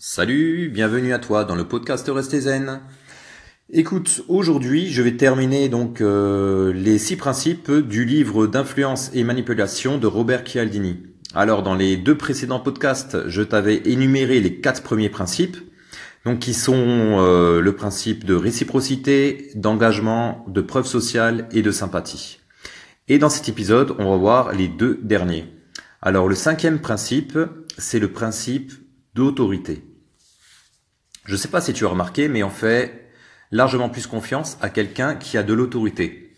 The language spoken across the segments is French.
Salut, bienvenue à toi dans le podcast Restez Zen. Écoute, aujourd'hui, je vais terminer donc euh, les six principes du livre d'influence et manipulation de Robert Cialdini. Alors, dans les deux précédents podcasts, je t'avais énuméré les quatre premiers principes, donc qui sont euh, le principe de réciprocité, d'engagement, de preuve sociale et de sympathie. Et dans cet épisode, on va voir les deux derniers. Alors, le cinquième principe, c'est le principe Je ne sais pas si tu as remarqué, mais on fait largement plus confiance à quelqu'un qui a de l'autorité.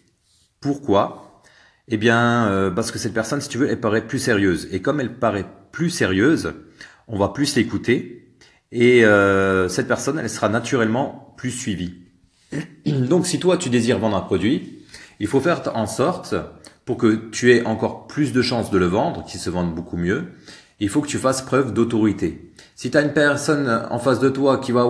Pourquoi? Eh bien, euh, parce que cette personne, si tu veux, elle paraît plus sérieuse. Et comme elle paraît plus sérieuse, on va plus l'écouter. Et euh, cette personne, elle sera naturellement plus suivie. Donc, si toi, tu désires vendre un produit, il faut faire en sorte pour que tu aies encore plus de chances de le vendre, qu'il se vende beaucoup mieux, il faut que tu fasses preuve d'autorité. Si tu as une personne en face de toi qui va,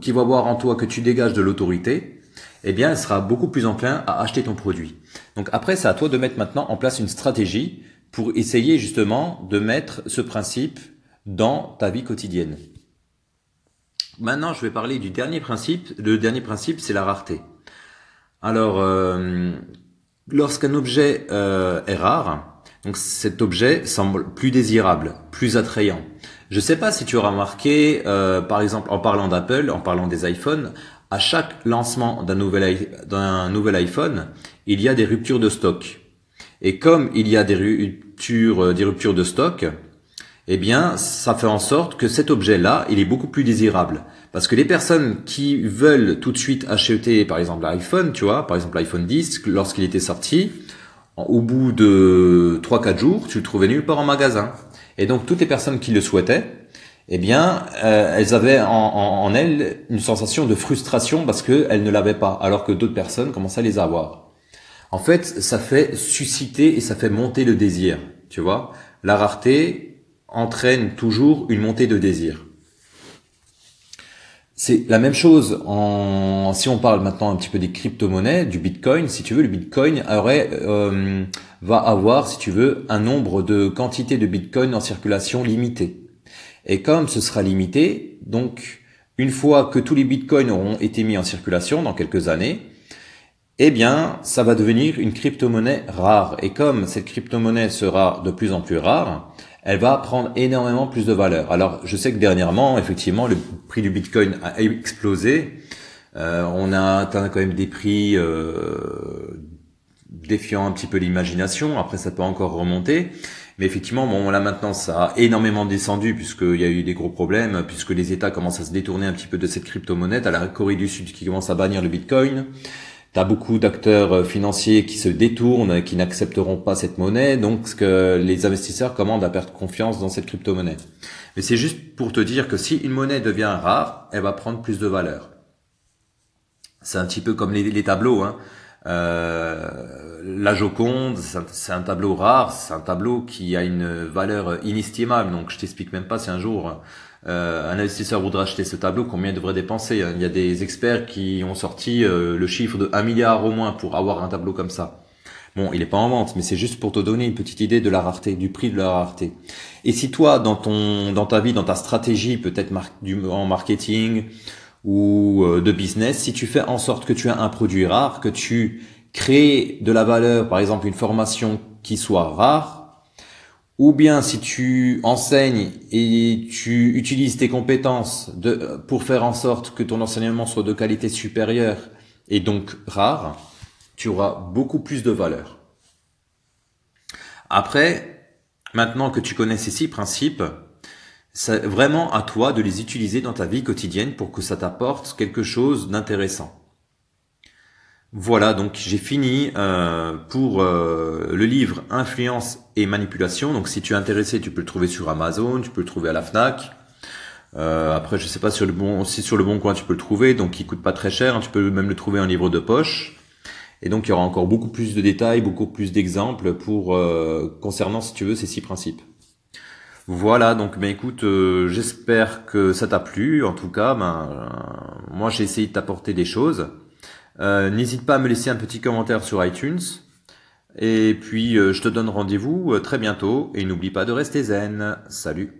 qui va voir en toi que tu dégages de l'autorité, eh bien, elle sera beaucoup plus enclin à acheter ton produit. Donc après, c'est à toi de mettre maintenant en place une stratégie pour essayer justement de mettre ce principe dans ta vie quotidienne. Maintenant, je vais parler du dernier principe. Le dernier principe, c'est la rareté. Alors, euh, lorsqu'un objet euh, est rare, donc cet objet semble plus désirable, plus attrayant. Je ne sais pas si tu auras remarqué, euh, par exemple en parlant d'Apple, en parlant des iPhones, à chaque lancement d'un nouvel, nouvel iPhone, il y a des ruptures de stock. Et comme il y a des ruptures, euh, des ruptures de stock, eh bien, ça fait en sorte que cet objet-là, il est beaucoup plus désirable. Parce que les personnes qui veulent tout de suite acheter, par exemple, l'iPhone, tu vois, par exemple l'iPhone 10, lorsqu'il était sorti, au bout de 3-4 jours, tu le trouvais nulle part en magasin. Et donc toutes les personnes qui le souhaitaient, eh bien, euh, elles avaient en, en, elles une sensation de frustration parce qu'elles ne l'avaient pas, alors que d'autres personnes commençaient à les avoir. En fait, ça fait susciter et ça fait monter le désir, tu vois. La rareté entraîne toujours une montée de désir. C'est la même chose en si on parle maintenant un petit peu des crypto-monnaies, du Bitcoin, si tu veux, le Bitcoin aurait euh, va avoir, si tu veux, un nombre de quantités de Bitcoin en circulation limité. Et comme ce sera limité, donc une fois que tous les Bitcoins auront été mis en circulation dans quelques années, eh bien, ça va devenir une crypto-monnaie rare. Et comme cette crypto-monnaie sera de plus en plus rare, elle va prendre énormément plus de valeur. Alors, je sais que dernièrement, effectivement, le prix du Bitcoin a explosé. Euh, on a atteint quand même des prix euh, défiant un petit peu l'imagination. Après, ça peut encore remonter. Mais effectivement, bon, là maintenant, ça a énormément descendu puisqu'il y a eu des gros problèmes, puisque les États commencent à se détourner un petit peu de cette crypto-monnaie. À la Corée du Sud qui commence à bannir le Bitcoin. Tu as beaucoup d'acteurs euh, financiers qui se détournent, qui n'accepteront pas cette monnaie, donc ce que les investisseurs commandent à perdre confiance dans cette crypto-monnaie. Mais c'est juste pour te dire que si une monnaie devient rare, elle va prendre plus de valeur. C'est un petit peu comme les, tableaux. Hein. Euh, la Joconde, c'est un, tableau rare, c'est un tableau qui a une valeur inestimable. Donc je t'explique même pas si un jour euh, un investisseur voudra acheter ce tableau, combien il devrait dépenser Il y a des experts qui ont sorti euh, le chiffre de 1 milliard au moins pour avoir un tableau comme ça. Bon, il n'est pas en vente, mais c'est juste pour te donner une petite idée de la rareté, du prix de la rareté. Et si toi, dans ton, dans ta vie, dans ta stratégie, peut-être en marketing ou euh, de business, si tu fais en sorte que tu as un produit rare, que tu crées de la valeur, par exemple une formation qui soit rare, ou bien si tu enseignes et tu utilises tes compétences pour faire en sorte que ton enseignement soit de qualité supérieure et donc rare, tu auras beaucoup plus de valeur. Après, maintenant que tu connais ces six principes, c'est vraiment à toi de les utiliser dans ta vie quotidienne pour que ça t'apporte quelque chose d'intéressant. Voilà, donc j'ai fini euh, pour euh, le livre Influence et manipulation. Donc si tu es intéressé, tu peux le trouver sur Amazon, tu peux le trouver à la Fnac. Euh, après, je sais pas sur le bon, si sur le bon coin tu peux le trouver, donc il coûte pas très cher. Hein. tu peux même le trouver en livre de poche. Et donc il y aura encore beaucoup plus de détails, beaucoup plus d'exemples pour concernant, si tu veux, ces six principes. Voilà, donc ben écoute, j'espère que ça t'a plu. En tout cas, ben moi j'ai essayé de t'apporter des choses. Euh, n'hésite pas à me laisser un petit commentaire sur iTunes. Et puis, euh, je te donne rendez-vous euh, très bientôt. Et n'oublie pas de rester zen. Salut